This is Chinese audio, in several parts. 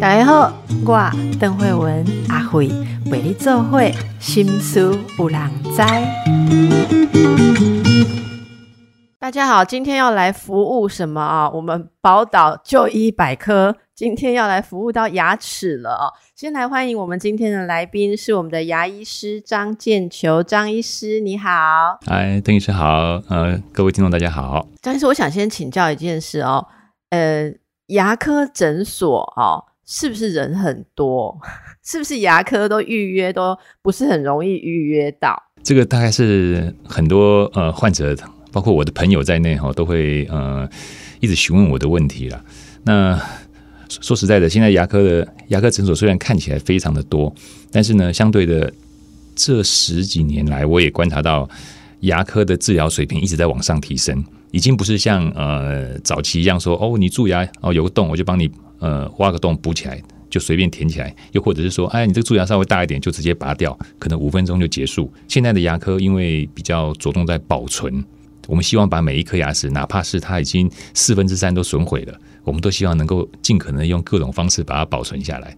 大家好，我邓慧文阿慧为你做会心思有人知。大家好，今天要来服务什么啊？我们宝岛就医百科今天要来服务到牙齿了哦。先来欢迎我们今天的来宾，是我们的牙医师张建球张医师，你好。嗨，邓医师好，呃，各位听众大家好。张医师，我想先请教一件事哦，呃，牙科诊所哦。是不是人很多？是不是牙科都预约都不是很容易预约到？这个大概是很多呃患者，包括我的朋友在内哈，都会呃一直询问我的问题了。那说实在的，现在牙科的牙科诊所虽然看起来非常的多，但是呢，相对的这十几年来，我也观察到牙科的治疗水平一直在往上提升，已经不是像呃早期一样说哦，你蛀牙哦有个洞我就帮你。呃，挖个洞补起来，就随便填起来；又或者是说，哎，你这个蛀牙稍微大一点，就直接拔掉，可能五分钟就结束。现在的牙科因为比较着重在保存，我们希望把每一颗牙齿，哪怕是它已经四分之三都损毁了，我们都希望能够尽可能用各种方式把它保存下来。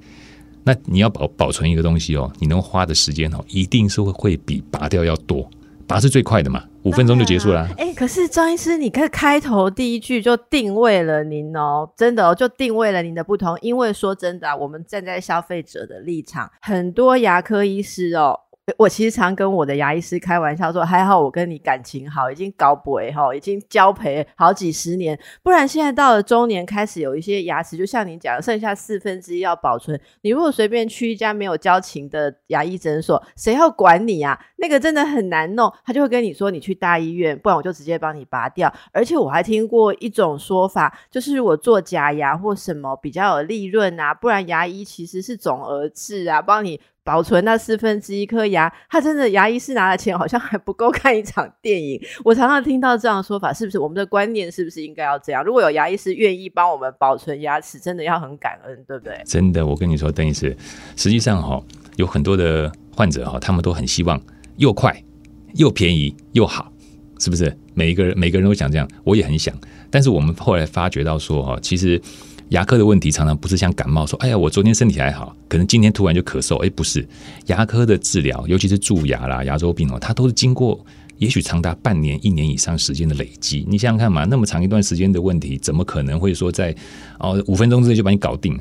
那你要保保存一个东西哦，你能花的时间哦，一定是会会比拔掉要多。拔是最快的嘛，五分钟就结束了。哎，可是张医师，你看开头第一句就定位了您哦，真的哦，就定位了您的不同。因为说真的，我们站在消费者的立场，很多牙科医师哦。我其实常跟我的牙医师开玩笑说，还好我跟你感情好，已经搞不哈，已经交陪好几十年，不然现在到了中年，开始有一些牙齿，就像你讲，剩下四分之一要保存。你如果随便去一家没有交情的牙医诊所，谁要管你啊？那个真的很难弄，他就会跟你说，你去大医院，不然我就直接帮你拔掉。而且我还听过一种说法，就是我做假牙或什么比较有利润啊，不然牙医其实是总额制啊，帮你。保存那四分之一颗牙，他真的牙医是拿的钱好像还不够 看一场电影。我常常听到这样的说法，是不是我们的观念是不是应该要这样？如果有牙医师愿意帮我们保存牙齿，真的要很感恩，对不对？真的，我跟你说，邓医师，实际上哈，有很多的患者哈，他们都很希望又快又便宜又好，是不是？每一个人每个人都想这样，我也很想。但是我们后来发觉到说哈，其实。牙科的问题常常不是像感冒，说哎呀，我昨天身体还好，可能今天突然就咳嗽。哎，不是，牙科的治疗，尤其是蛀牙啦、牙周病哦，它都是经过也许长达半年、一年以上时间的累积。你想想看嘛，那么长一段时间的问题，怎么可能会说在哦五分钟之内就把你搞定？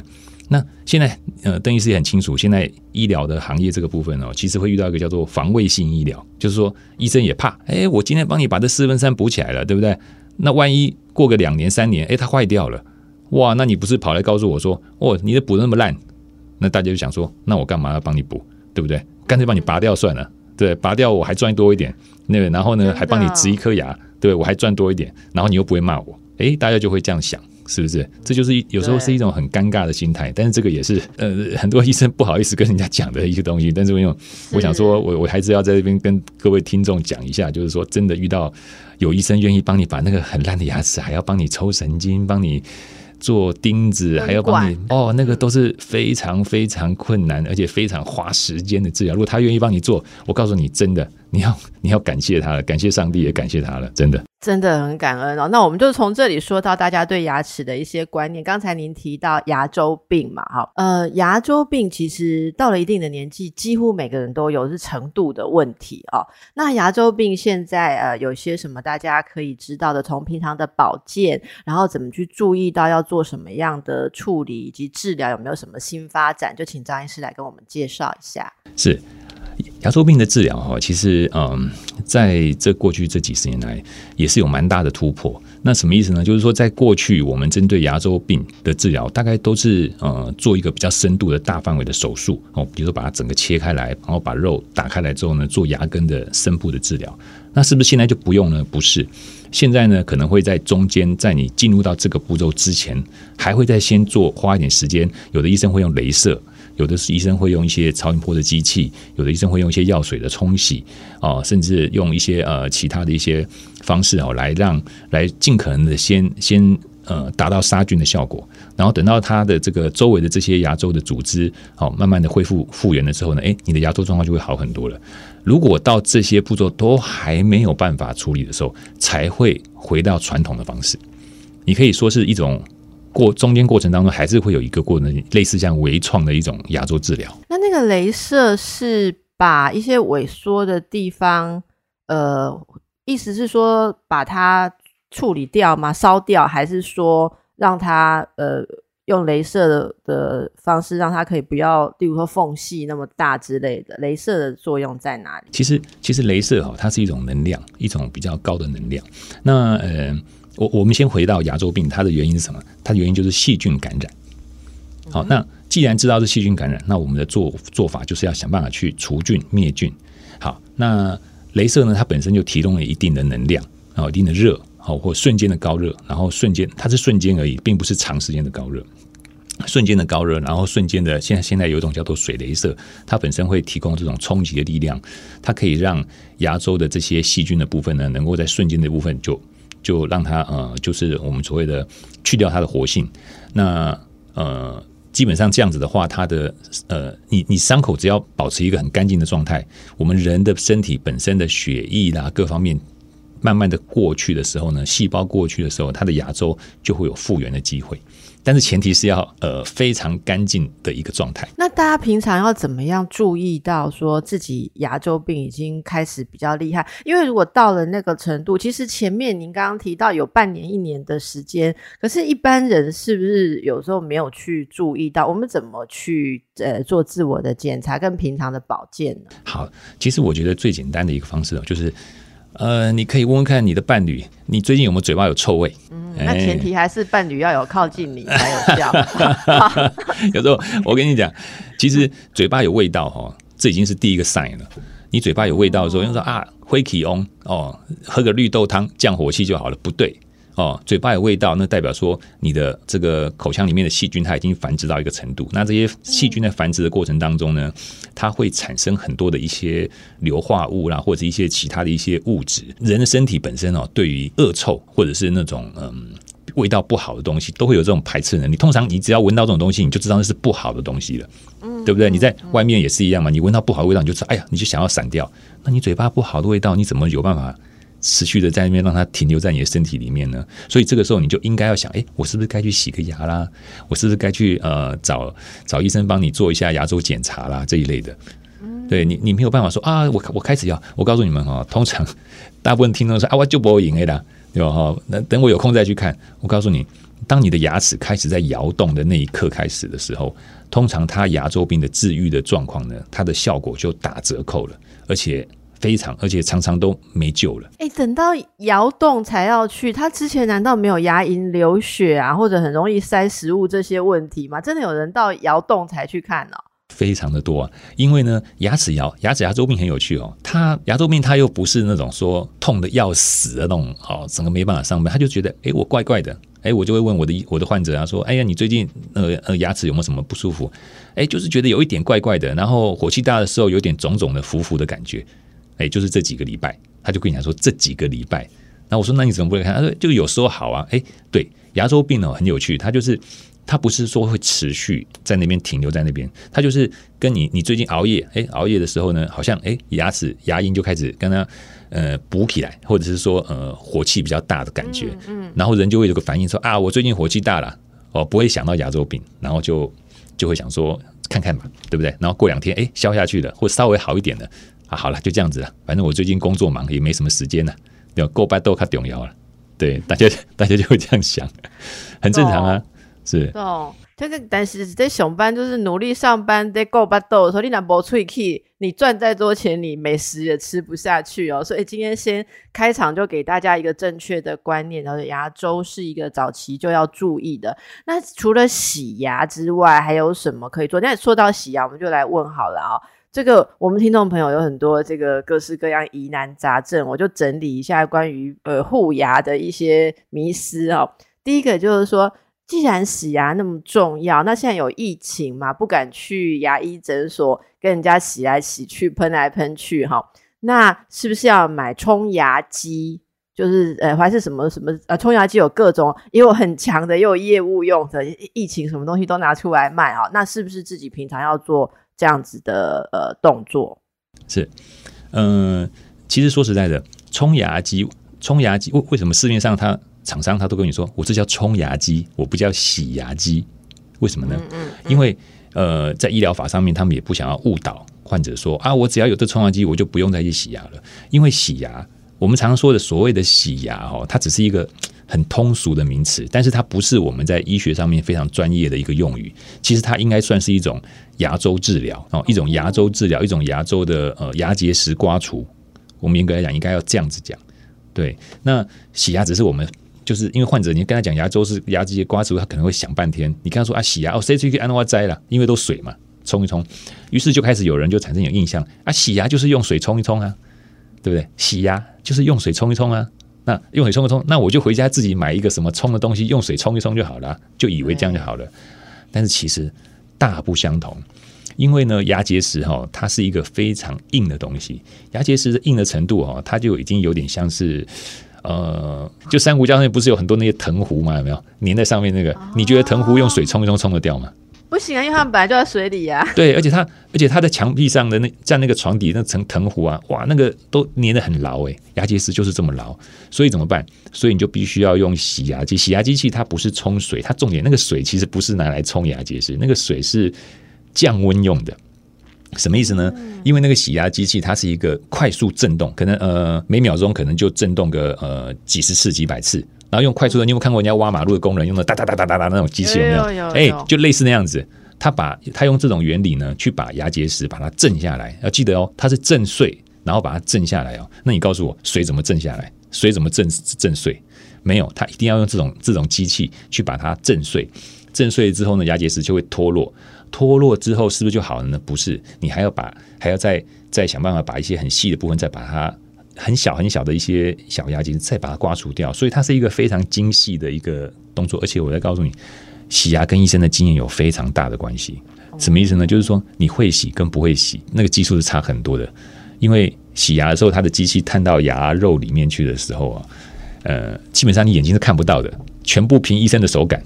那现在呃，邓医师也很清楚，现在医疗的行业这个部分哦，其实会遇到一个叫做防卫性医疗，就是说医生也怕，哎，我今天帮你把这四分三补起来了，对不对？那万一过个两年三年，哎，它坏掉了。哇，那你不是跑来告诉我说，哦，你的补那么烂，那大家就想说，那我干嘛要帮你补，对不对？干脆帮你拔掉算了，对，拔掉我还赚多一点，那个，然后呢，还帮你植一颗牙，对我还赚多一点，然后你又不会骂我，诶，大家就会这样想，是不是？这就是有时候是一种很尴尬的心态，但是这个也是呃很多医生不好意思跟人家讲的一个东西，但是我想说，我我还是要在这边跟各位听众讲一下，就是说真的遇到有医生愿意帮你把那个很烂的牙齿，还要帮你抽神经，帮你。做钉子还要帮你哦，那个都是非常非常困难，而且非常花时间的治疗。如果他愿意帮你做，我告诉你，真的，你要 你要感谢他了，感谢上帝，也感谢他了，真的。真的很感恩哦。那我们就从这里说到大家对牙齿的一些观念。刚才您提到牙周病嘛，哈，呃，牙周病其实到了一定的年纪，几乎每个人都有是程度的问题哦。那牙周病现在呃有些什么大家可以知道的？从平常的保健，然后怎么去注意到要做什么样的处理以及治疗，有没有什么新发展？就请张医师来跟我们介绍一下。是。牙周病的治疗哈，其实嗯，在这过去这几十年来，也是有蛮大的突破。那什么意思呢？就是说，在过去我们针对牙周病的治疗，大概都是呃做一个比较深度的大范围的手术哦，比如说把它整个切开来，然后把肉打开来之后呢，做牙根的深部的治疗。那是不是现在就不用呢？不是，现在呢可能会在中间，在你进入到这个步骤之前，还会再先做花一点时间。有的医生会用镭射。有的是医生会用一些超音波的机器，有的医生会用一些药水的冲洗，啊，甚至用一些呃其他的一些方式哦，来让来尽可能的先先呃达到杀菌的效果，然后等到它的这个周围的这些牙周的组织好慢慢的恢复复原了之后呢，哎，你的牙周状况就会好很多了。如果到这些步骤都还没有办法处理的时候，才会回到传统的方式。你可以说是一种过中间过程当中还是会有一个过程，类似像微创的一种牙周治疗。那那个镭射是把一些萎缩的地方，呃，意思是说把它处理掉吗？烧掉，还是说让它呃用镭射的的方式让它可以不要，例如说缝隙那么大之类的？镭射的作用在哪里？其实其实镭射哈，它是一种能量，一种比较高的能量。那呃。我我们先回到牙周病，它的原因是什么？它的原因就是细菌感染。好，那既然知道是细菌感染，那我们的做做法就是要想办法去除菌灭菌。好，那镭射呢？它本身就提供了一定的能量，然后一定的热，好或瞬间的高热，然后瞬间它是瞬间而已，并不是长时间的高热。瞬间的高热，然后瞬间的现在现在有一种叫做水镭射，它本身会提供这种冲击的力量，它可以让牙周的这些细菌的部分呢，能够在瞬间的部分就。就让它呃，就是我们所谓的去掉它的活性。那呃，基本上这样子的话，它的呃，你你伤口只要保持一个很干净的状态，我们人的身体本身的血液啦，各方面慢慢的过去的时候呢，细胞过去的时候，它的牙周就会有复原的机会。但是前提是要呃非常干净的一个状态。那大家平常要怎么样注意到说自己牙周病已经开始比较厉害？因为如果到了那个程度，其实前面您刚刚提到有半年、一年的时间，可是一般人是不是有时候没有去注意到？我们怎么去呃做自我的检查跟平常的保健呢？好，其实我觉得最简单的一个方式就是。呃，你可以问问看你的伴侣，你最近有没有嘴巴有臭味？嗯，那前提还是伴侣要有靠近你才有效。有时候我跟你讲，其实嘴巴有味道哈，这已经是第一个 sign 了。你嘴巴有味道的时候，用说啊，灰体翁哦，喝个绿豆汤降火气就好了，不对。哦，嘴巴有味道，那代表说你的这个口腔里面的细菌它已经繁殖到一个程度。那这些细菌在繁殖的过程当中呢，它会产生很多的一些硫化物啦，或者一些其他的一些物质。人的身体本身哦，对于恶臭或者是那种嗯味道不好的东西，都会有这种排斥能力。通常你只要闻到这种东西，你就知道那是不好的东西了，嗯，对不对？你在外面也是一样嘛，你闻到不好的味道，你就知道，哎呀，你就想要闪掉。那你嘴巴不好的味道，你怎么有办法？持续的在那边让它停留在你的身体里面呢，所以这个时候你就应该要想，哎，我是不是该去洗个牙啦？我是不是该去呃找找医生帮你做一下牙周检查啦这一类的？对你，你没有办法说啊，我我开始要，我告诉你们哈，通常 大部分听众说啊，我就不会赢的，对吧？哈，那等我有空再去看。我告诉你，当你的牙齿开始在摇动的那一刻开始的时候，通常它牙周病的治愈的状况呢，它的效果就打折扣了，而且。非常，而且常常都没救了。哎，等到摇动才要去，他之前难道没有牙龈流血啊，或者很容易塞食物这些问题吗？真的有人到摇动才去看呢？非常的多啊，因为呢，牙齿摇牙齿牙周病很有趣哦。他牙周病他又不是那种说痛的要死的那种，哦，整个没办法上班，他就觉得，哎，我怪怪的，哎，我就会问我的我的患者啊，说，哎呀，你最近呃呃牙齿有没有什么不舒服？哎，就是觉得有一点怪怪的，然后火气大的时候有点肿肿的、浮浮的感觉。哎，就是这几个礼拜，他就跟你讲说这几个礼拜。那我说，那你怎么不来看？他说，就有时候好啊。哎，对，牙周病呢很有趣，它就是它不是说会持续在那边停留在那边，它就是跟你你最近熬夜，哎，熬夜的时候呢，好像哎牙齿牙龈就开始跟它呃补起来，或者是说呃火气比较大的感觉。嗯。然后人就会有个反应说啊，我最近火气大了，哦，不会想到牙周病，然后就就会想说看看吧，对不对？然后过两天哎消下去了，或稍微好一点的。啊，好了，就这样子了。反正我最近工作忙，也没什么时间了。对，过半都卡重要了。对，大家 大家就会这样想，很正常啊。是。哦，这个但是在上班就是努力上班，在过半豆的时候，你拿不出去，你赚再多钱，你美食也吃不下去哦。所以今天先开场就给大家一个正确的观念，然后牙周是一个早期就要注意的。那除了洗牙之外，还有什么可以做？那说到洗牙，我们就来问好了啊。这个我们听众朋友有很多这个各式各样疑难杂症，我就整理一下关于呃护牙的一些迷思哦。第一个就是说，既然洗牙那么重要，那现在有疫情嘛，不敢去牙医诊所跟人家洗来洗去、喷来喷去哈，那是不是要买冲牙机？就是呃还是什么什么呃冲牙机有各种，也有很强的，也有业务用的，疫情什么东西都拿出来卖啊？那是不是自己平常要做？这样子的呃动作是，嗯，其实说实在的，冲牙机，冲牙机为为什么市面上它厂商他都跟你说，我这叫冲牙机，我不叫洗牙机，为什么呢？嗯因为呃，在医疗法上面，他们也不想要误导患者说啊，我只要有这冲牙机，我就不用再去洗牙了。因为洗牙，我们常说的所谓的洗牙哦，它只是一个很通俗的名词，但是它不是我们在医学上面非常专业的一个用语。其实它应该算是一种牙周治疗哦，一种牙周治疗，一种牙周的呃牙结石刮除。我们严格来讲，应该要这样子讲。对，那洗牙只是我们。就是因为患者，你跟他讲牙周是牙这些刮除，他可能会想半天。你跟他说啊洗牙哦，谁去给安诺摘了？因为都水嘛，冲一冲。于是就开始有人就产生有印象啊，洗牙就是用水冲一冲啊，对不对？洗牙就是用水冲一冲啊。那用水冲一冲，那我就回家自己买一个什么冲的东西，用水冲一冲就好了，就以为这样就好了。但是其实大不相同，因为呢，牙结石哈，它是一个非常硬的东西。牙结石的硬的程度哈，它就已经有点像是。呃，就珊瑚礁上面不是有很多那些藤壶吗？有没有粘在上面那个？你觉得藤壶用水冲一冲冲得掉吗？不行啊，因为他们本来就在水里呀。对，而且它，而且它的墙壁上的那在那个床底那层藤壶啊，哇，那个都粘得很牢诶。牙结石就是这么牢，所以怎么办？所以你就必须要用洗牙机。洗牙机器它不是冲水，它重点那个水其实不是拿来冲牙结石，那个水是降温用的。什么意思呢？因为那个洗牙机器它是一个快速震动，可能呃每秒钟可能就震动个呃几十次、几百次，然后用快速的，你有看过人家挖马路的工人用的哒哒哒哒哒哒那种机器有没有？哎，就类似那样子，他把他用这种原理呢，去把牙结石把它震下来。要记得哦，它是震碎，然后把它震下来哦。那你告诉我，水怎么震下来？水怎么震震碎？没有，他一定要用这种这种机器去把它震碎。震碎之后呢，牙结石就会脱落。脱落之后是不是就好了呢？不是，你还要把还要再再想办法把一些很细的部分再把它很小很小的一些小牙结再把它刮除掉。所以它是一个非常精细的一个动作。而且我再告诉你，洗牙跟医生的经验有非常大的关系。什么意思呢？就是说你会洗跟不会洗那个技术是差很多的。因为洗牙的时候，它的机器探到牙肉里面去的时候啊，呃，基本上你眼睛是看不到的，全部凭医生的手感。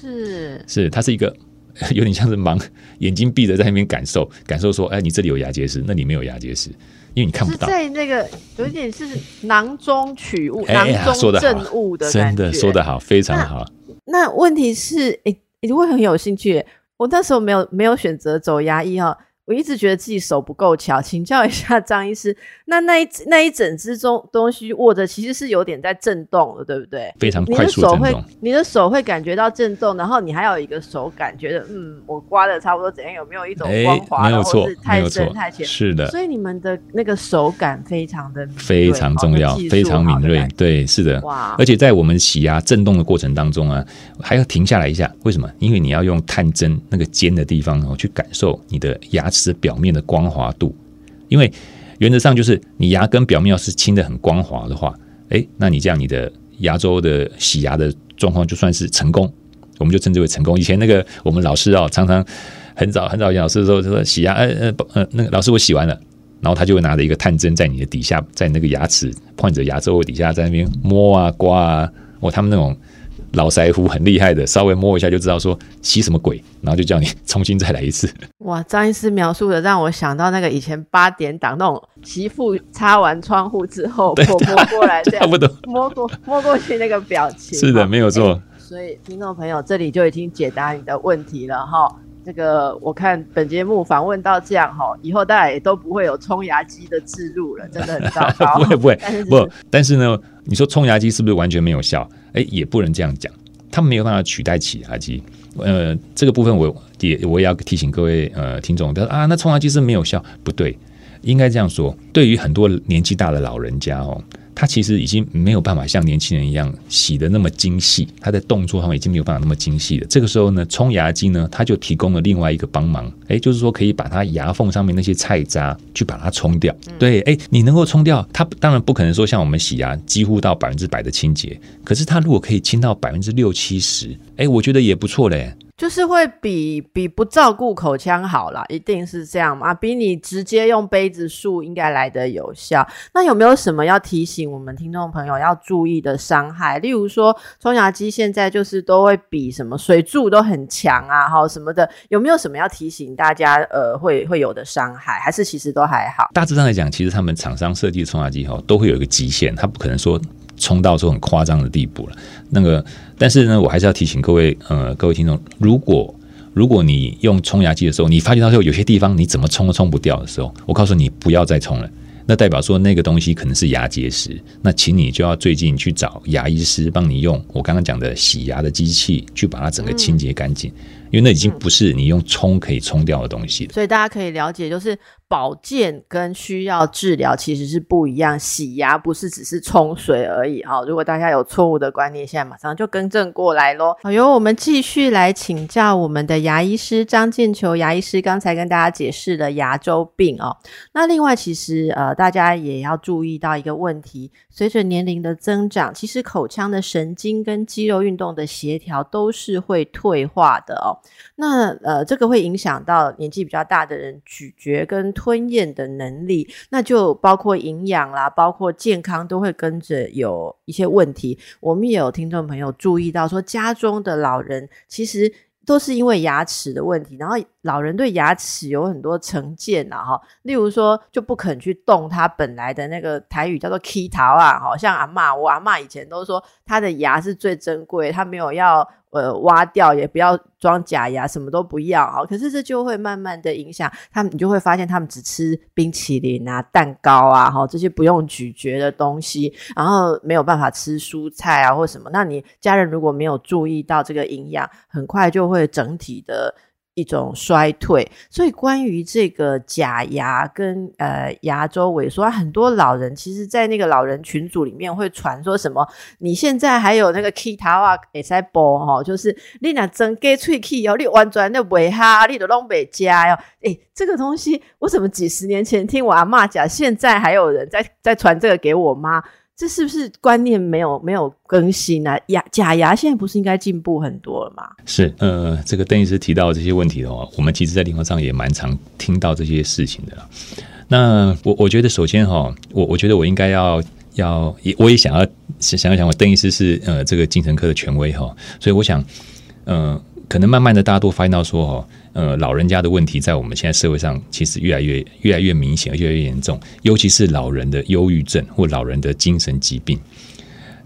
是是，它是一个。有点像是盲，眼睛闭着在那边感受，感受说，哎，你这里有牙结石，那里没有牙结石，因为你看不到。在那个有一点是囊中取物，囊中证物的真的说得好，非常好。那问题是，哎，你会很有兴趣。我那时候没有没有选择走牙医哈。我一直觉得自己手不够巧，请教一下张医师，那那一那一整只中东西握着，其实是有点在震动的，对不对？非常快速震动。你的手会感觉到震动，然后你还有一个手感，觉得嗯，我刮的差不多怎样？有没有一种光滑？没有错，太深太浅。是的。所以你们的那个手感非常的非常重要，非常敏锐。对，是的。哇！而且在我们洗牙震动的过程当中啊，还要停下来一下。为什么？因为你要用探针那个尖的地方哦，去感受你的牙齿。是表面的光滑度，因为原则上就是你牙根表面要是清的很光滑的话，哎，那你这样你的牙周的洗牙的状况就算是成功，我们就称之为成功。以前那个我们老师哦，常常很早很早老师的时候就说洗牙，呃呃呃，那个老师我洗完了，然后他就会拿着一个探针在你的底下，在那个牙齿患者牙周底下在那边摸啊刮啊，哦，他们那种。老腮胡很厉害的，稍微摸一下就知道说吸什么鬼，然后就叫你重新再来一次。哇，张医师描述的让我想到那个以前八点档那种媳妇擦完窗户之后，婆婆过来这样，差不多摸过 摸过去那个表情。是的，没有错。所以听众朋友这里就已经解答你的问题了哈。这个我看本节目访问到这样哈，以后大家也都不会有冲牙机的置入了，真的很糟糕。不会不会，不，但是呢，你说冲牙机是不是完全没有效？哎，也不能这样讲，他们没有办法取代起牙机。呃，这个部分我也我也要提醒各位呃听众，他说啊，那冲牙机是没有效，不对，应该这样说。对于很多年纪大的老人家哦。他其实已经没有办法像年轻人一样洗的那么精细，他在动作上已经没有办法那么精细了。这个时候呢，冲牙机呢，它就提供了另外一个帮忙，哎，就是说可以把它牙缝上面那些菜渣去把它冲掉。对，哎，你能够冲掉，它当然不可能说像我们洗牙几乎到百分之百的清洁，可是它如果可以清到百分之六七十，哎，我觉得也不错嘞。就是会比比不照顾口腔好啦，一定是这样嘛？比你直接用杯子漱应该来得有效。那有没有什么要提醒我们听众朋友要注意的伤害？例如说，冲牙机现在就是都会比什么水柱都很强啊，哈什么的，有没有什么要提醒大家？呃，会会有的伤害，还是其实都还好？大致上来讲，其实他们厂商设计冲牙机哈，都会有一个极限，它不可能说。冲到说很夸张的地步了。那个，但是呢，我还是要提醒各位，呃，各位听众，如果如果你用冲牙机的时候，你发觉到说有些地方你怎么冲都冲不掉的时候，我告诉你不要再冲了。那代表说那个东西可能是牙结石，那请你就要最近去找牙医师帮你用我刚刚讲的洗牙的机器去把它整个清洁干净，因为那已经不是你用冲可以冲掉的东西了。所以大家可以了解，就是保健跟需要治疗其实是不一样。洗牙不是只是冲水而已哈。如果大家有错误的观念，现在马上就更正过来喽。好，由我们继续来请教我们的牙医师张建球牙医师，刚才跟大家解释了牙周病哦。那另外，其实呃。大家也要注意到一个问题：随着年龄的增长，其实口腔的神经跟肌肉运动的协调都是会退化的哦。那呃，这个会影响到年纪比较大的人咀嚼跟吞咽的能力，那就包括营养啦，包括健康都会跟着有一些问题。我们也有听众朋友注意到说，家中的老人其实。都是因为牙齿的问题，然后老人对牙齿有很多成见呐，哈，例如说就不肯去动他本来的那个台语叫做 k 桃啊，好像阿妈，我阿妈以前都说他的牙是最珍贵，他没有要。呃，挖掉也不要装假牙，什么都不要啊！可是这就会慢慢的影响他们，你就会发现他们只吃冰淇淋啊、蛋糕啊，哈，这些不用咀嚼的东西，然后没有办法吃蔬菜啊或什么。那你家人如果没有注意到这个营养，很快就会整体的。一种衰退，所以关于这个假牙跟呃牙周萎缩，很多老人其实，在那个老人群组里面会传说什么？你现在还有那个 K 塔瓦也在播哈，就是你那真给脆 K 哦，你完全那尾哈，你都弄北加哟。哎，这个东西我怎么几十年前听我阿妈讲，现在还有人在在传这个给我妈？这是不是观念没有没有更新啊？牙假牙现在不是应该进步很多了吗？是，呃，这个邓医师提到这些问题的话，我们其实在临床上也蛮常听到这些事情的。那我我觉得首先哈，我我觉得我应该要要也我也想要想要想，我邓医师是呃这个精神科的权威哈，所以我想，嗯。可能慢慢的，大家都发现到说，哦，呃，老人家的问题在我们现在社会上其实越来越越来越明显，越来越严重，尤其是老人的忧郁症或老人的精神疾病。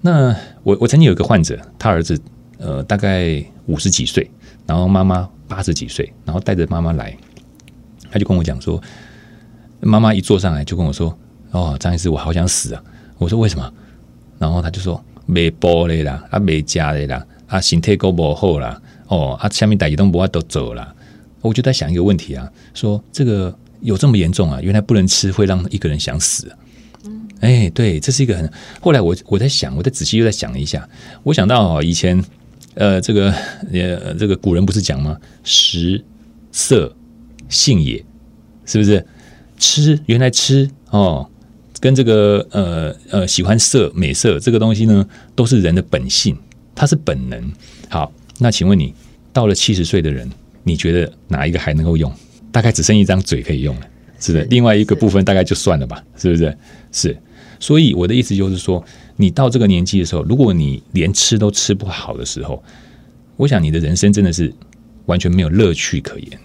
那我我曾经有一个患者，他儿子呃大概五十几岁，然后妈妈八十几岁，然后带着妈妈来，他就跟我讲说，妈妈一坐上来就跟我说，哦，张医师，我好想死啊！我说为什么？然后他就说没玻璃啦，啊没家的啦，啊身体够不好啦。哦，啊，下面打移动不话都走了，我就在想一个问题啊，说这个有这么严重啊？原来不能吃会让一个人想死。嗯，哎，对，这是一个很。后来我我在想，我在仔细又在想了一下，我想到哦，以前呃，这个呃，这个古人不是讲吗？食色性也，是不是？吃原来吃哦，跟这个呃呃喜欢色美色这个东西呢，都是人的本性，它是本能。好，那请问你？到了七十岁的人，你觉得哪一个还能够用？大概只剩一张嘴可以用了，是的。另外一个部分大概就算了吧，是不是？是。所以我的意思就是说，你到这个年纪的时候，如果你连吃都吃不好的时候，我想你的人生真的是完全没有乐趣可言。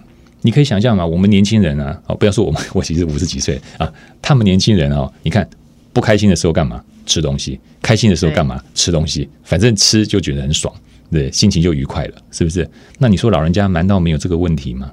你可以想象嘛，我们年轻人啊，哦，不要说我们，我其实五十几岁啊，他们年轻人哦，你看不开心的时候干嘛？吃东西。开心的时候干嘛？吃东西。反正吃就觉得很爽。对，心情就愉快了，是不是？那你说老人家难道没有这个问题吗？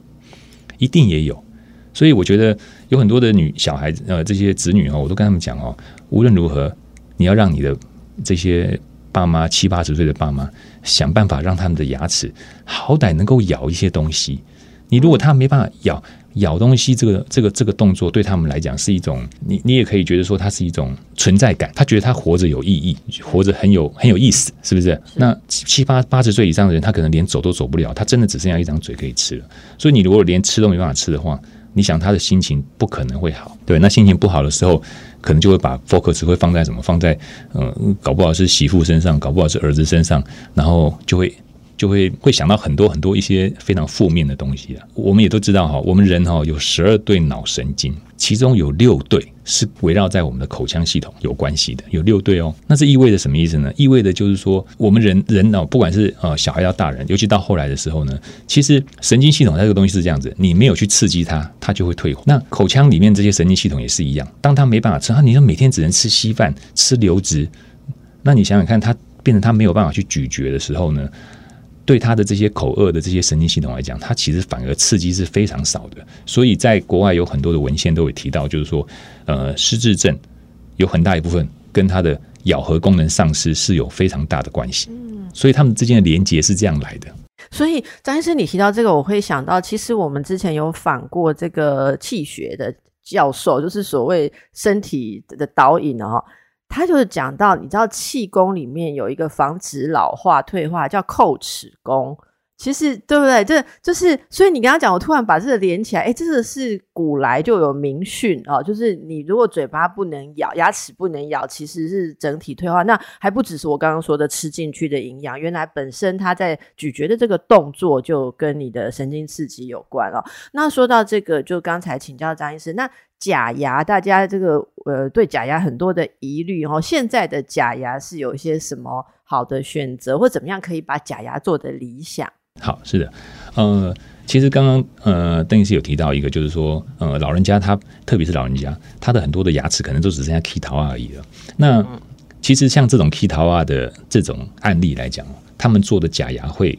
一定也有。所以我觉得有很多的女小孩子，呃，这些子女哦，我都跟他们讲哦，无论如何，你要让你的这些爸妈七八十岁的爸妈，想办法让他们的牙齿好歹能够咬一些东西。你如果他没办法咬。咬东西这个这个这个动作对他们来讲是一种，你你也可以觉得说它是一种存在感，他觉得他活着有意义，活着很有很有意思，是不是？那七八八十岁以上的人，他可能连走都走不了，他真的只剩下一张嘴可以吃了。所以你如果连吃都没办法吃的话，你想他的心情不可能会好。对，那心情不好的时候，可能就会把 focus 会放在什么？放在嗯，搞不好是媳妇身上，搞不好是儿子身上，然后就会。就会会想到很多很多一些非常负面的东西啊。我们也都知道哈，我们人哈有十二对脑神经，其中有六对是围绕在我们的口腔系统有关系的，有六对哦。那这意味着什么意思呢？意味着就是说，我们人人脑不管是呃小孩到大人，尤其到后来的时候呢，其实神经系统它这个东西是这样子，你没有去刺激它，它就会退化。那口腔里面这些神经系统也是一样，当它没办法吃，你说每天只能吃稀饭、吃流质。那你想想看，它变成它没有办法去咀嚼的时候呢，对他的这些口颚的这些神经系统来讲，它其实反而刺激是非常少的。所以在国外有很多的文献都有提到，就是说，呃，失智症有很大一部分跟它的咬合功能丧失是有非常大的关系。嗯，所以他们之间的连接是这样来的。所以张医师，你提到这个，我会想到，其实我们之前有访过这个气血的教授，就是所谓身体的导引哦。他就是讲到，你知道气功里面有一个防止老化退化，叫叩齿功。其实对不对？这就是，所以你刚刚讲，我突然把这个连起来，哎，这个是古来就有明训哦，就是你如果嘴巴不能咬，牙齿不能咬，其实是整体退化。那还不只是我刚刚说的吃进去的营养，原来本身它在咀嚼的这个动作就跟你的神经刺激有关了。那说到这个，就刚才请教张医师，那假牙，大家这个呃对假牙很多的疑虑哦，现在的假牙是有一些什么好的选择，或怎么样可以把假牙做的理想？好，是的，呃，其实刚刚呃，邓医师有提到一个，就是说，呃，老人家他，特别是老人家，他的很多的牙齿可能都只剩下 K 桃而已了。那其实像这种 K 桃啊的这种案例来讲，他们做的假牙会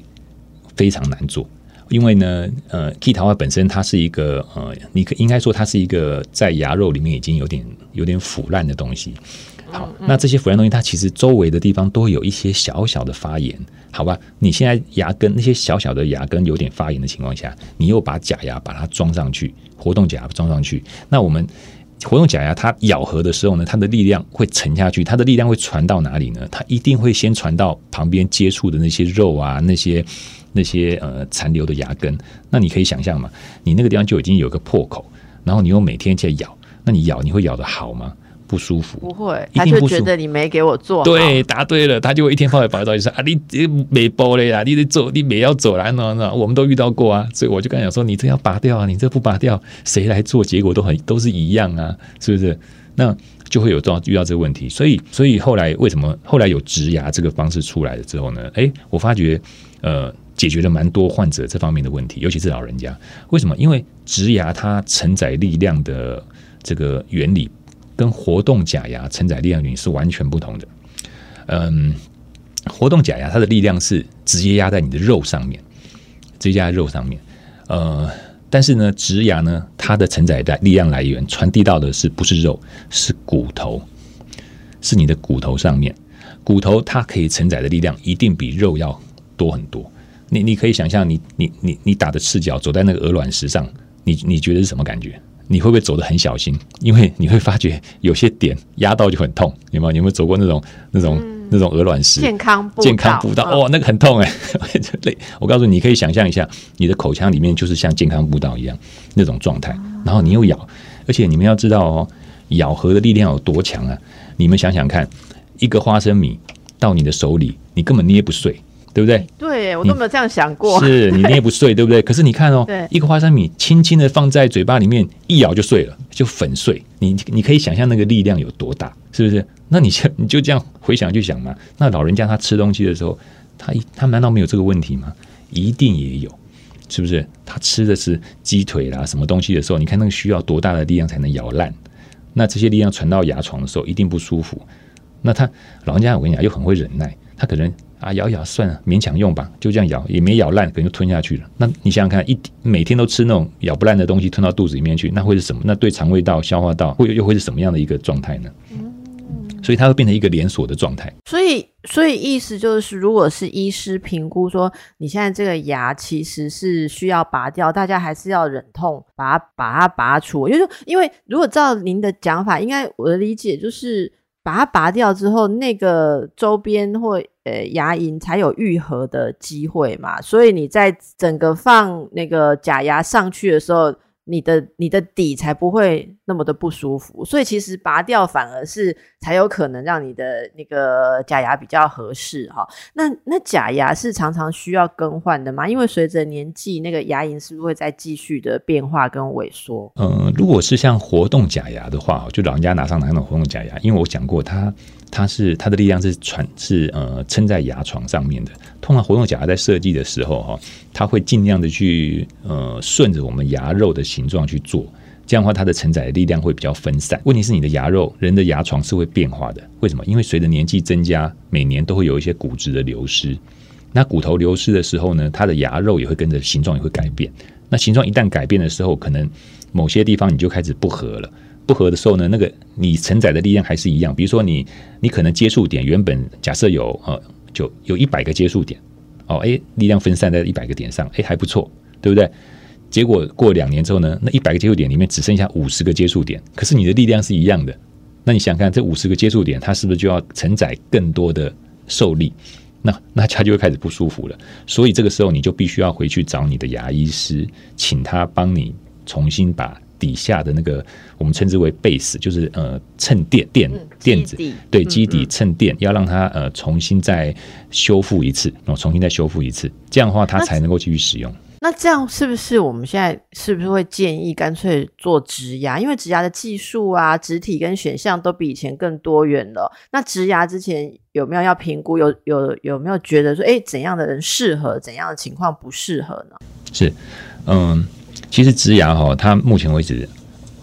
非常难做，因为呢，呃，K 桃啊本身它是一个呃，你可应该说它是一个在牙肉里面已经有点有点腐烂的东西。好，那这些腐烂东西，它其实周围的地方都会有一些小小的发炎，好吧？你现在牙根那些小小的牙根有点发炎的情况下，你又把假牙把它装上去，活动假牙装上去，那我们活动假牙它咬合的时候呢，它的力量会沉下去，它的力量会传到哪里呢？它一定会先传到旁边接触的那些肉啊，那些那些呃残留的牙根。那你可以想象嘛，你那个地方就已经有个破口，然后你又每天在咬，那你咬你会咬得好吗？不舒服，不会，他就觉得你没给我做。对，答对了，他就会一天放在保险套说啊，你你没包了呀，你得走，你没要走了。那那，我们都遇到过啊，所以我就跟他讲说，你这要拔掉啊，你这不拔掉，谁来做，结果都很都是一样啊，是不是？那就会有到遇到这个问题，所以所以后来为什么后来有植牙这个方式出来了之后呢？哎，我发觉呃，解决了蛮多患者这方面的问题，尤其是老人家。为什么？因为植牙它承载力量的这个原理。跟活动假牙承载力量原是完全不同的。嗯，活动假牙它的力量是直接压在你的肉上面，直接压在肉上面。呃，但是呢，植牙呢，它的承载的力量来源传递到的是不是肉？是骨头，是你的骨头上面。骨头它可以承载的力量一定比肉要多很多。你你可以想象，你你你你打的赤脚走在那个鹅卵石上，你你觉得是什么感觉？你会不会走得很小心？因为你会发觉有些点压到就很痛，有没有？有没有走过那种那种那种鹅卵石？健康健康步道哦，那个很痛哎，累。我告诉你，你可以想象一下，你的口腔里面就是像健康步道一样那种状态，然后你又咬，而且你们要知道哦，咬合的力量有多强啊！你们想想看，一个花生米到你的手里，你根本捏不碎。对不对？对我都没有这样想过。是 你捏不碎，对不对？可是你看哦，一个花生米轻轻的放在嘴巴里面，一咬就碎了，就粉碎。你你可以想象那个力量有多大，是不是？那你就 你就这样回想就想嘛。那老人家他吃东西的时候，他他难道没有这个问题吗？一定也有，是不是？他吃的是鸡腿啦，什么东西的时候，你看那个需要多大的力量才能咬烂？那这些力量传到牙床的时候，一定不舒服。那他老人家，我跟你讲，又很会忍耐，他可能。啊，咬咬算了，勉强用吧，就这样咬，也没咬烂，可能就吞下去了。那你想想看，一每天都吃那种咬不烂的东西，吞到肚子里面去，那会是什么？那对肠胃道、消化道会又会是什么样的一个状态呢？嗯，所以它会变成一个连锁的状态。所以，所以意思就是，如果是医师评估说你现在这个牙其实是需要拔掉，大家还是要忍痛把它把它拔除。就是因为如果照您的讲法，应该我的理解就是把它拔掉之后，那个周边或呃，牙龈才有愈合的机会嘛，所以你在整个放那个假牙上去的时候。你的你的底才不会那么的不舒服，所以其实拔掉反而是才有可能让你的那个假牙比较合适哈。那那假牙是常常需要更换的吗？因为随着年纪，那个牙龈是不是会再继续的变化跟萎缩？嗯，如果是像活动假牙的话，就老人家拿上那种活动假牙，因为我讲过，它它是它的力量是传是呃撑在牙床上面的。通常活动假牙在设计的时候哈，它会尽量的去呃顺着我们牙肉的形状去做，这样的话，它的承载力量会比较分散。问题是你的牙肉，人的牙床是会变化的。为什么？因为随着年纪增加，每年都会有一些骨质的流失。那骨头流失的时候呢，它的牙肉也会跟着形状也会改变。那形状一旦改变的时候，可能某些地方你就开始不合了。不合的时候呢，那个你承载的力量还是一样。比如说你，你可能接触点原本假设有呃，就有一百个接触点，哦，哎，力量分散在一百个点上，哎，还不错，对不对？结果过两年之后呢，那一百个接触点里面只剩下五十个接触点，可是你的力量是一样的。那你想看这五十个接触点，它是不是就要承载更多的受力？那那它就会开始不舒服了。所以这个时候你就必须要回去找你的牙医师，请他帮你重新把底下的那个我们称之为 base，就是呃衬垫垫垫子，对基底衬垫，要让它呃重新再修复一次，然后重新再修复一次，这样的话它才能够继续使用。那这样是不是我们现在是不是会建议干脆做植牙？因为植牙的技术啊、植体跟选项都比以前更多元了。那植牙之前有没有要评估？有有有没有觉得说，哎，怎样的人适合，怎样的情况不适合呢？是，嗯，其实植牙哈，它目前为止，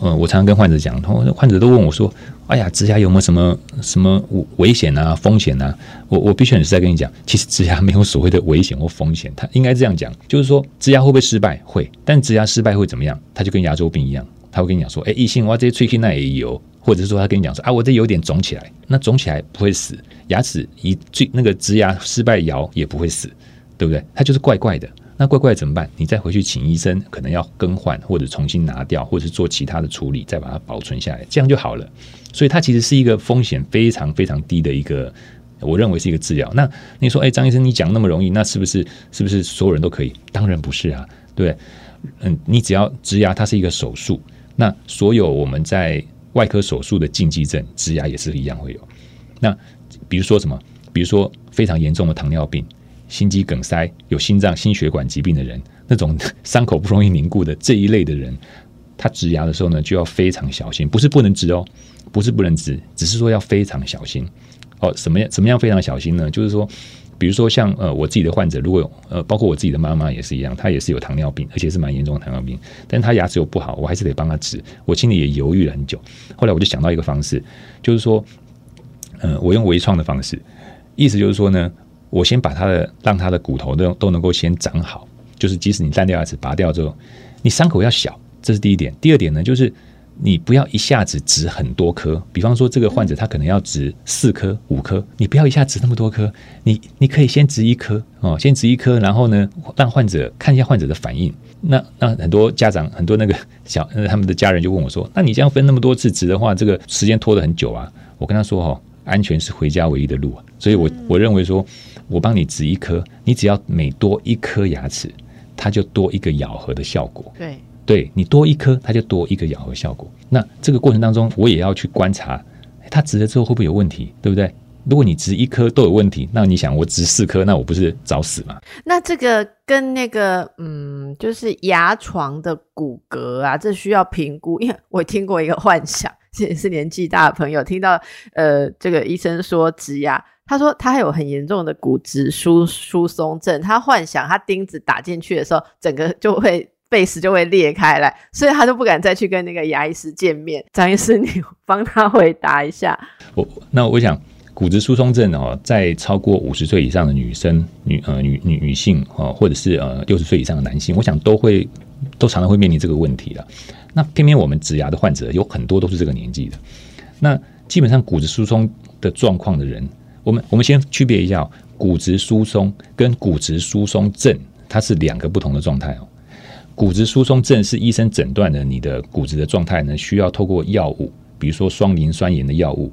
嗯，我常常跟患者讲，患者都问我说。哎呀，植牙有没有什么什么危险啊、风险啊？我我必须很实在跟你讲，其实植牙没有所谓的危险或风险。他应该这样讲，就是说植牙会不会失败？会，但植牙失败会怎么样？他就跟牙周病一样，他会跟你讲说：“哎，异性哇，这些脆皮那也有。”或者是说他跟你讲说：“啊，我这有点肿起来。”那肿起来不会死，牙齿一最那个植牙失败摇也不会死，对不对？它就是怪怪的。那怪怪怎么办？你再回去请医生，可能要更换或者重新拿掉，或者是做其他的处理，再把它保存下来，这样就好了。所以它其实是一个风险非常非常低的一个，我认为是一个治疗。那你说，哎，张医生，你讲那么容易，那是不是是不是所有人都可以？当然不是啊，对，嗯，你只要植牙，它是一个手术，那所有我们在外科手术的禁忌症，植牙也是一样会有。那比如说什么？比如说非常严重的糖尿病。心肌梗塞、有心脏、心血管疾病的人，那种 伤口不容易凝固的这一类的人，他植牙的时候呢，就要非常小心。不是不能植哦，不是不能植，只是说要非常小心。哦，什么样怎么样非常小心呢？就是说，比如说像呃我自己的患者，如果有呃包括我自己的妈妈也是一样，她也是有糖尿病，而且是蛮严重的糖尿病，但她牙齿又不好，我还是得帮她植。我心里也犹豫了很久，后来我就想到一个方式，就是说，嗯，我用微创的方式，意思就是说呢。我先把它的让它的骨头都都能够先长好，就是即使你单掉牙齿拔掉之后，你伤口要小，这是第一点。第二点呢，就是你不要一下子植很多颗，比方说这个患者他可能要植四颗、五颗，你不要一下植那么多颗，你你可以先植一颗哦，先植一颗，然后呢让患者看一下患者的反应。那那很多家长很多那个小他们的家人就问我说：“那你这样分那么多次植的话，这个时间拖得很久啊？”我跟他说：“哦，安全是回家唯一的路啊。”所以我我认为说。我帮你植一颗，你只要每多一颗牙齿，它就多一个咬合的效果。对，对你多一颗，它就多一个咬合效果。那这个过程当中，我也要去观察，它植了之后会不会有问题，对不对？如果你植一颗都有问题，那你想我植四颗，那我不是找死吗？那这个跟那个嗯，就是牙床的骨骼啊，这需要评估。因为我听过一个幻想，也是年纪大的朋友听到呃，这个医生说植牙。他说他还有很严重的骨质疏疏松症，他幻想他钉子打进去的时候，整个就会贝斯就会裂开来，所以他都不敢再去跟那个牙医师见面。张医师，你 帮他回答一下。我那我想骨质疏松症哦，在超过五十岁以上的女生、女呃女女女性哦，或者是呃六十岁以上的男性，我想都会都常常会面临这个问题的。那偏偏我们植牙的患者有很多都是这个年纪的，那基本上骨质疏松的状况的人。我们我们先区别一下，骨质疏松跟骨质疏松症，它是两个不同的状态哦。骨质疏松症是医生诊断的，你的骨质的状态呢，需要透过药物，比如说双磷酸盐的药物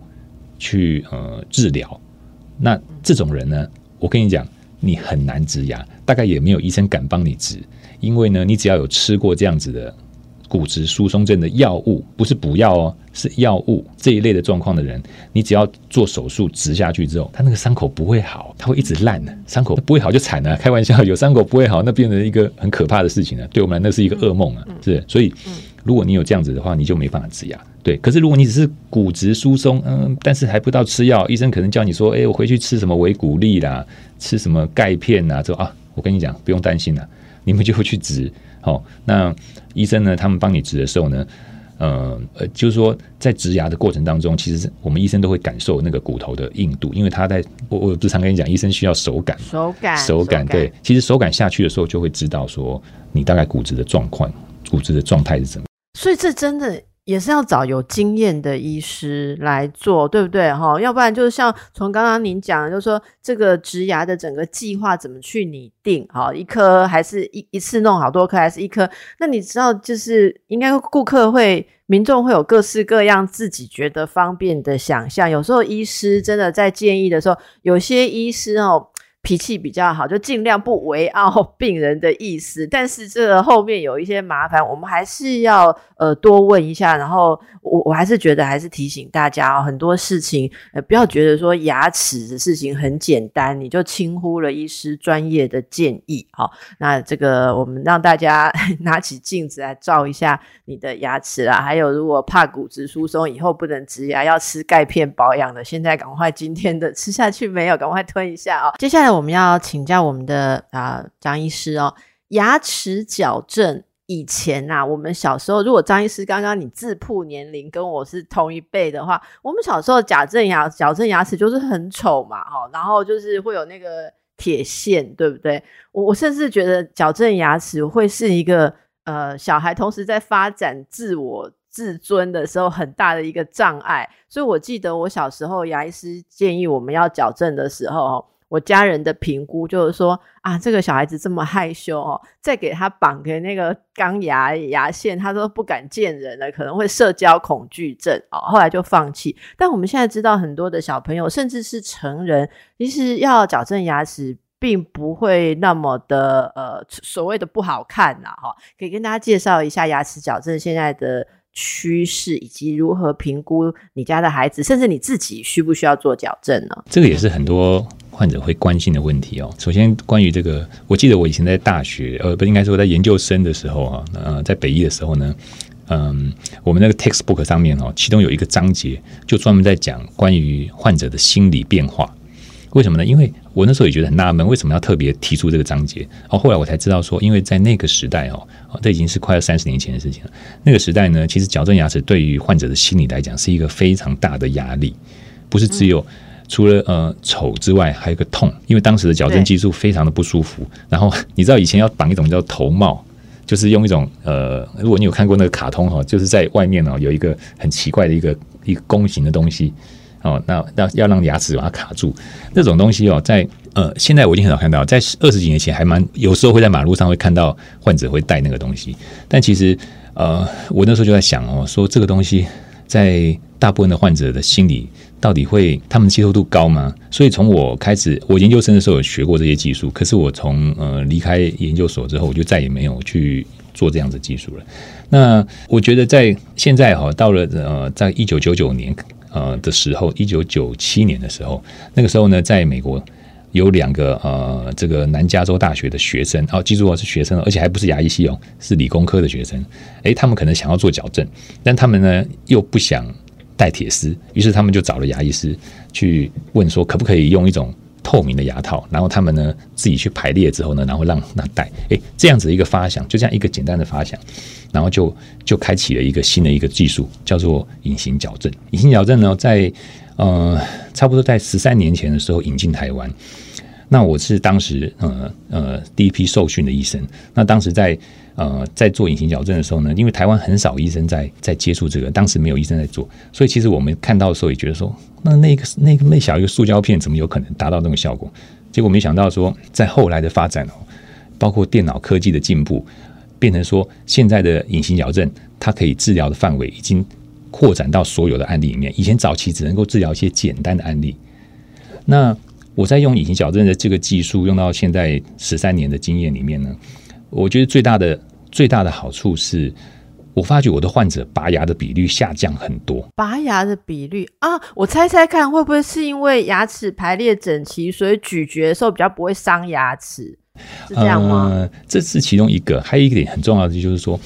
去呃治疗。那这种人呢，我跟你讲，你很难植牙，大概也没有医生敢帮你植，因为呢，你只要有吃过这样子的。骨质疏松症的药物不是补药哦，是药物这一类的状况的人，你只要做手术植下去之后，他那个伤口不会好，他会一直烂的，伤口不会好就惨了。开玩笑，有伤口不会好，那变成一个很可怕的事情了。对我们来，那是一个噩梦啊，是。所以，如果你有这样子的话，你就没办法植牙。对，可是如果你只是骨质疏松，嗯，但是还不到吃药，医生可能叫你说，哎，我回去吃什么维骨力啦，吃什么钙片呐，之后啊，我跟你讲，不用担心了，你们就会去植。好，那医生呢？他们帮你植的时候呢，呃呃，就是说在植牙的过程当中，其实我们医生都会感受那个骨头的硬度，因为他在我我不常跟你讲，医生需要手感，手感，手感，对，其实手感下去的时候就会知道说你大概骨质的状况，骨质的状态是怎么。所以这真的。也是要找有经验的医师来做，对不对？哈，要不然就是像从刚刚您讲，就是说这个植牙的整个计划怎么去拟定？哈，一颗还是一一次弄好多颗，还是一颗？那你知道，就是应该顾客会、民众会有各式各样自己觉得方便的想象。有时候医师真的在建议的时候，有些医师哦。脾气比较好，就尽量不围拗病人的意思。但是这后面有一些麻烦，我们还是要呃多问一下。然后我我还是觉得还是提醒大家哦，很多事情呃不要觉得说牙齿的事情很简单，你就轻忽了医师专业的建议。好，那这个我们让大家 拿起镜子来照一下你的牙齿啦。还有如果怕骨质疏松，以后不能植牙，要吃钙片保养的，现在赶快今天的吃下去没有？赶快吞一下哦。接下来。我们要请教我们的啊张医师哦，牙齿矫正以前呐，我们小时候，如果张医师刚刚你自曝年龄跟我是同一辈的话，我们小时候矫正牙矫正牙齿就是很丑嘛，哈，然后就是会有那个铁线，对不对？我我甚至觉得矫正牙齿会是一个呃小孩同时在发展自我。自尊的时候很大的一个障碍，所以我记得我小时候牙医师建议我们要矫正的时候，我家人的评估就是说啊，这个小孩子这么害羞哦，再给他绑个那个钢牙牙线，他都不敢见人了，可能会社交恐惧症哦。后来就放弃。但我们现在知道很多的小朋友，甚至是成人，其实要矫正牙齿，并不会那么的呃所谓的不好看呐。哈，可以跟大家介绍一下牙齿矫正现在的。趋势以及如何评估你家的孩子，甚至你自己需不需要做矫正呢？这个也是很多患者会关心的问题哦。首先，关于这个，我记得我以前在大学，呃，不应该说在研究生的时候啊，呃，在北医的时候呢，嗯，我们那个 textbook 上面哦，其中有一个章节就专门在讲关于患者的心理变化。为什么呢？因为我那时候也觉得很纳闷，为什么要特别提出这个章节？哦后来我才知道说，因为在那个时代哦，这已经是快要三十年前的事情了。那个时代呢，其实矫正牙齿对于患者的心理来讲是一个非常大的压力，不是只有除了呃丑之外，还有一个痛，因为当时的矫正技术非常的不舒服。然后 你知道以前要绑一种叫头帽，就是用一种呃，如果你有看过那个卡通哈，就是在外面哦有一个很奇怪的一个一个弓形的东西。哦，那那要让牙齿把它卡住，那种东西哦，在呃，现在我已经很少看到，在二十几年前还蛮，有时候会在马路上会看到患者会戴那个东西。但其实，呃，我那时候就在想哦，说这个东西在大部分的患者的心里，到底会他们接受度高吗？所以从我开始，我研究生的时候有学过这些技术，可是我从呃离开研究所之后，我就再也没有去做这样子技术了。那我觉得在现在哈，到了呃，在一九九九年。呃的时候，一九九七年的时候，那个时候呢，在美国有两个呃，这个南加州大学的学生，哦，记住哦，是学生，而且还不是牙医系哦，是理工科的学生。诶，他们可能想要做矫正，但他们呢又不想戴铁丝，于是他们就找了牙医师去问说，可不可以用一种。透明的牙套，然后他们呢自己去排列之后呢，然后让那戴，哎，这样子一个发想，就这样一个简单的发想，然后就就开启了一个新的一个技术，叫做隐形矫正。隐形矫正呢，在呃差不多在十三年前的时候引进台湾。那我是当时呃呃第一批受训的医生。那当时在呃在做隐形矫正的时候呢，因为台湾很少医生在在接触这个，当时没有医生在做，所以其实我们看到的时候也觉得说，那那个那个那小一个塑胶片怎么有可能达到那种效果？结果没想到说，在后来的发展哦，包括电脑科技的进步，变成说现在的隐形矫正它可以治疗的范围已经扩展到所有的案例里面。以前早期只能够治疗一些简单的案例，那。我在用隐形矫正的这个技术用到现在十三年的经验里面呢，我觉得最大的最大的好处是，我发觉我的患者拔牙的比率下降很多。拔牙的比率啊，我猜猜看会不会是因为牙齿排列整齐，所以咀嚼的时候比较不会伤牙齿，是这样吗？这是其中一个，还有一点很重要的就是说，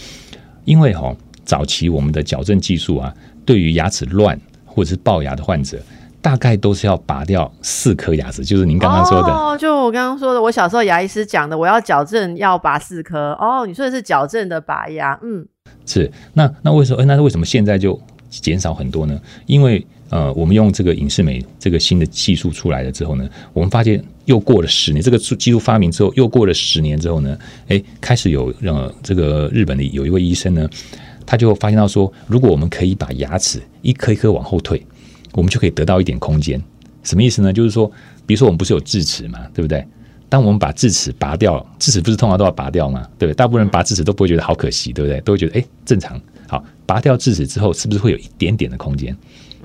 因为哈早期我们的矫正技术啊，对于牙齿乱或者是龅牙的患者。大概都是要拔掉四颗牙齿，就是您刚刚说的。哦，就我刚刚说的，我小时候牙医师讲的，我要矫正要拔四颗。哦，你说的是矫正的拔牙，嗯，是。那那为什么？那为什么现在就减少很多呢？因为呃，我们用这个影视美这个新的技术出来了之后呢，我们发现又过了十年，这个技术发明之后又过了十年之后呢，哎，开始有呃这个日本的有一位医生呢，他就发现到说，如果我们可以把牙齿一颗一颗往后退，我们就可以得到一点空间。什么意思呢？就是说，比如说我们不是有智齿嘛，对不对？当我们把智齿拔掉，智齿不是通常都要拔掉吗？对不对？大部分人拔智齿都不会觉得好可惜，对不对？都会觉得哎正常。好，拔掉智齿之后，是不是会有一点点的空间？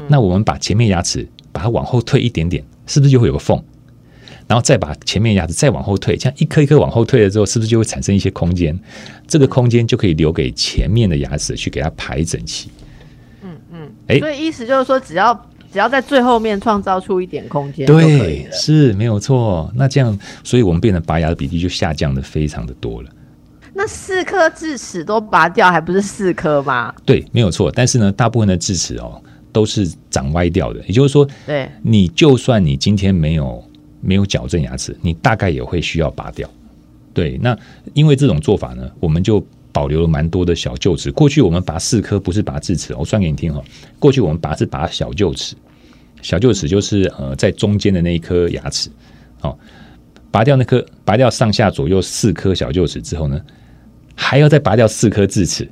那我们把前面牙齿把它往后退一点点，是不是就会有个缝？然后再把前面牙齿再往后退，这样一颗一颗往后退了之后，是不是就会产生一些空间？这个空间就可以留给前面的牙齿去给它排整齐。嗯嗯，哎，所以意思就是说，只要只要在最后面创造出一点空间，对，是没有错。那这样，所以我们变得拔牙的比例就下降的非常的多了。那四颗智齿都拔掉，还不是四颗吗？对，没有错。但是呢，大部分的智齿哦。都是长歪掉的，也就是说，对，你就算你今天没有没有矫正牙齿，你大概也会需要拔掉。对，那因为这种做法呢，我们就保留了蛮多的小臼齿。过去我们拔四颗不是拔智齿，我算给你听哈。过去我们拔是拔小臼齿，小臼齿就是呃在中间的那一颗牙齿。哦，拔掉那颗，拔掉上下左右四颗小臼齿之后呢，还要再拔掉四颗智齿。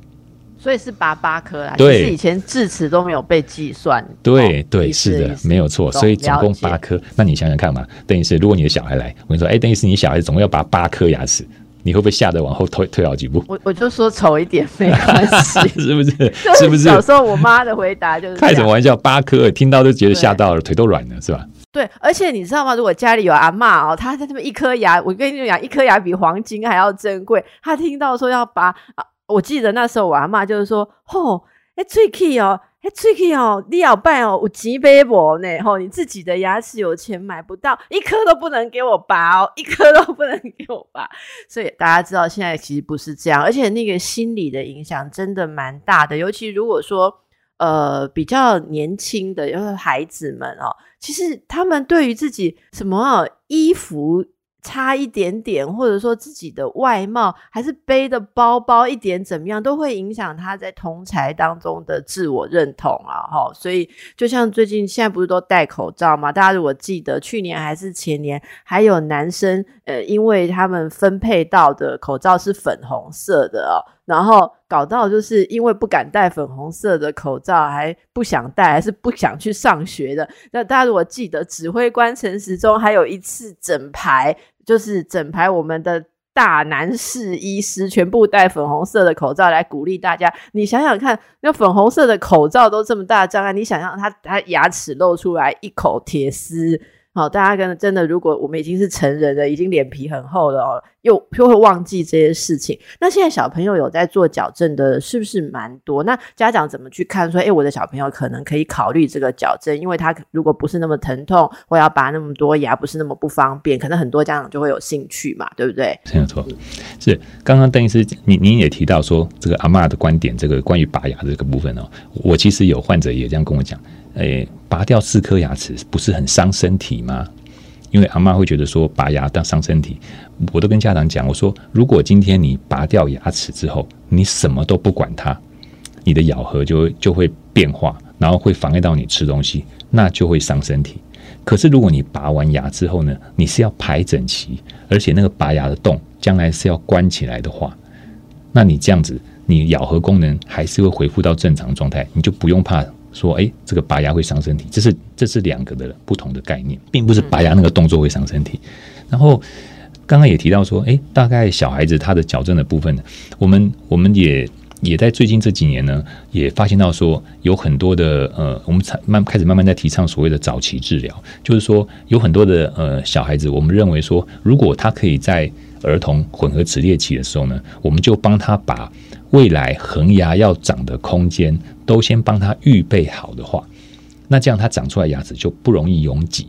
所以是拔八颗啦，对，以前智齿都没有被计算。对对，是的，没有错。所以总共八颗，那你想想看嘛，等于是如果你的小孩来，我跟你说，哎，等于是你小孩总共要拔八颗牙齿，你会不会吓得往后退退好几步？我我就说丑一点没关系，是不是？是不是？小时候我妈的回答就是开什么玩笑，八颗听到都觉得吓到了，腿都软了，是吧？对，而且你知道吗？如果家里有阿妈哦，她在这边一颗牙，我跟你讲，一颗牙比黄金还要珍贵。她听到说要拔啊。我记得那时候我阿妈就是说：“吼，哎，最 key 哦，哎，最气哦，你要办哦，我急杯伯呢，吼，你自己的牙齿有钱买不到，一颗都不能给我拔哦，一颗都不能给我拔。所以大家知道现在其实不是这样，而且那个心理的影响真的蛮大的，尤其如果说呃比较年轻的就是孩子们哦，其实他们对于自己什么衣服。差一点点，或者说自己的外貌，还是背的包包一点怎么样，都会影响他在同才当中的自我认同啊！哈，所以就像最近现在不是都戴口罩吗？大家如果记得去年还是前年，还有男生呃，因为他们分配到的口罩是粉红色的哦。然后搞到就是因为不敢戴粉红色的口罩，还不想戴，还是不想去上学的。那大家如果记得，指挥官陈时中还有一次整排，就是整排我们的大男士医师全部戴粉红色的口罩来鼓励大家。你想想看，那粉红色的口罩都这么大障碍，你想象他他牙齿露出来一口铁丝。好，大家跟真的，如果我们已经是成人了，已经脸皮很厚了哦，又又会忘记这些事情。那现在小朋友有在做矫正的，是不是蛮多？那家长怎么去看？说，哎，我的小朋友可能可以考虑这个矫正，因为他如果不是那么疼痛，或要拔那么多牙，不是那么不方便，可能很多家长就会有兴趣嘛，对不对？没有错，是刚刚邓医师，您您也提到说，这个阿妈的观点，这个关于拔牙这个部分哦，我其实有患者也这样跟我讲。诶，拔掉四颗牙齿不是很伤身体吗？因为阿妈会觉得说拔牙当伤身体，我都跟家长讲，我说如果今天你拔掉牙齿之后，你什么都不管它，你的咬合就会就会变化，然后会妨碍到你吃东西，那就会伤身体。可是如果你拔完牙之后呢，你是要排整齐，而且那个拔牙的洞将来是要关起来的话，那你这样子，你咬合功能还是会恢复到正常状态，你就不用怕。说哎，这个拔牙会伤身体，这是这是两个的不同的概念，并不是拔牙那个动作会伤身体。然后刚刚也提到说，哎，大概小孩子他的矫正的部分，我们我们也也在最近这几年呢，也发现到说有很多的呃，我们才慢开始慢慢在提倡所谓的早期治疗，就是说有很多的呃小孩子，我们认为说，如果他可以在儿童混合齿列期的时候呢，我们就帮他把未来恒牙要长的空间。都先帮他预备好的话，那这样他长出来牙齿就不容易拥挤。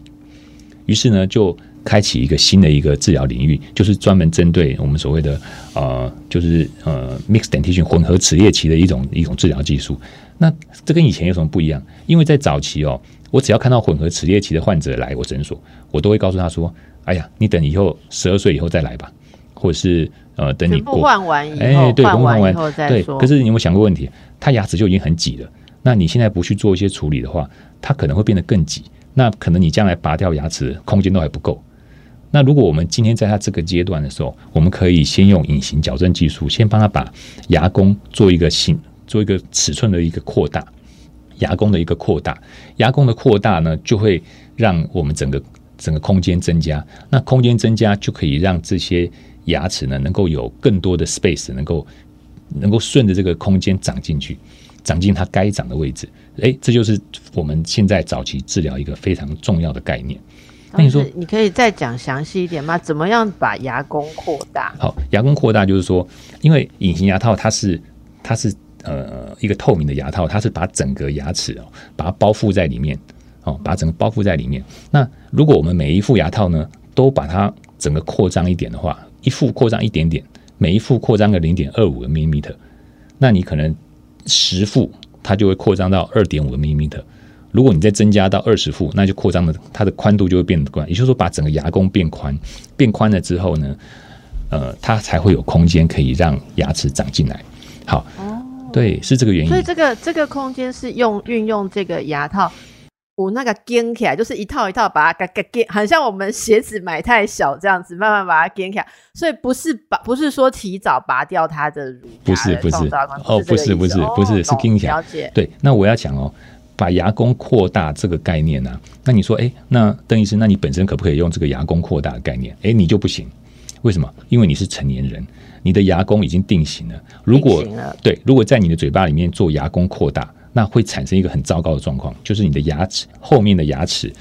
于是呢，就开启一个新的一个治疗领域，就是专门针对我们所谓的呃，就是呃，mixed dentition 混合齿列期的一种一种治疗技术。那这跟以前有什么不一样？因为在早期哦，我只要看到混合齿列期的患者来我诊所，我都会告诉他说：“哎呀，你等以后十二岁以后再来吧，或者是呃，等你过换完以后，哎，对，换完完以后再对。说。可是你有没有想过问题？他牙齿就已经很挤了，那你现在不去做一些处理的话，它可能会变得更挤。那可能你将来拔掉牙齿空间都还不够。那如果我们今天在他这个阶段的时候，我们可以先用隐形矫正技术，先帮他把牙弓做一个形，做一个尺寸的一个扩大，牙弓的一个扩大，牙弓的扩大呢，就会让我们整个整个空间增加。那空间增加就可以让这些牙齿呢，能够有更多的 space，能够能够顺着这个空间长进去，长进它该长的位置。诶，这就是我们现在早期治疗一个非常重要的概念。那你说你可以再讲详细一点吗？怎么样把牙弓扩大？好，牙弓扩大就是说，因为隐形牙套它是它是呃一个透明的牙套，它是把整个牙齿哦把它包覆在里面哦，把整个包覆在里面。那如果我们每一副牙套呢都把它整个扩张一点的话，一副扩张一点点，每一副扩张个零点二五个 m m 那你可能十副它就会扩张到二点五个 m m 如果你再增加到二十副，那就扩张的它的宽度就会变宽，也就是说把整个牙弓变宽，变宽了之后呢，呃，它才会有空间可以让牙齿长进来。好，对，是这个原因所以。这个这个空间是用运用这个牙套，我那个编起来，就是一套一套把它给给，很像我们鞋子买太小这样子，慢慢把它编起来。所以不是把不是说提早拔掉它的乳牙不是不是哦不是不是不是是懂编起来了解。对，那我要讲哦，把牙弓扩大这个概念呢、那你说，哎，那邓医师，那你本身可不可以用这个牙弓扩大的概念？哎，你就不行，为什么？因为你是成年人，你的牙弓已经定型了。如果定型了对，如果在你的嘴巴里面做牙弓扩大，那会产生一个很糟糕的状况，就是你的牙齿后面的牙齿。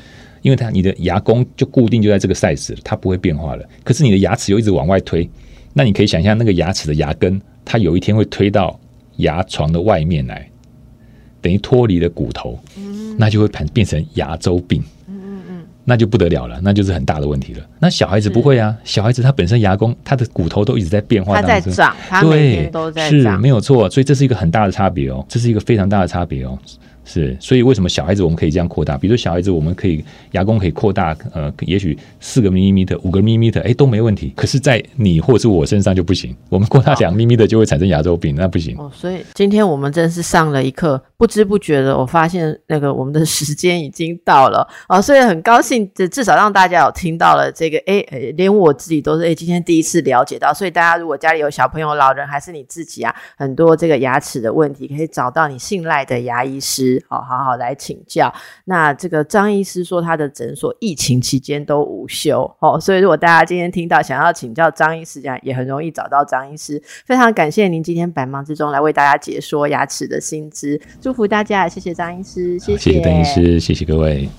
因为它你的牙弓就固定就在这个 size，它不会变化了。可是你的牙齿又一直往外推，那你可以想象那个牙齿的牙根，它有一天会推到牙床的外面来，等于脱离了骨头，那就会变变成牙周病。那就不得了了，那就是很大的问题了。那小孩子不会啊，小孩子他本身牙弓，他的骨头都一直在变化它当中，在长，他每对天都，在是长。没有错，所以这是一个很大的差别哦，这是一个非常大的差别哦。是，所以为什么小孩子我们可以这样扩大？比如说小孩子我们可以牙弓可以扩大，呃，也许四个 m m 五个 m m 哎都没问题。可是，在你或是我身上就不行，我们扩大两 m m 就会产生牙周病，那不行。哦，所以今天我们真是上了一课，不知不觉的，我发现那个我们的时间已经到了啊、所以很高兴，至至少让大家有听到了这个，诶，呃连我自己都是哎，今天第一次了解到，所以大家如果家里有小朋友、老人，还是你自己啊，很多这个牙齿的问题，可以找到你信赖的牙医师，好，好好来请教。那这个张医师说，他的诊所疫情期间都无休哦，所以如果大家今天听到想要请教张医师，这样也很容易找到张医师。非常感谢您今天百忙之中来为大家解说牙齿的新知，祝福大家，谢谢张医师，谢谢谢邓医师，谢谢各位。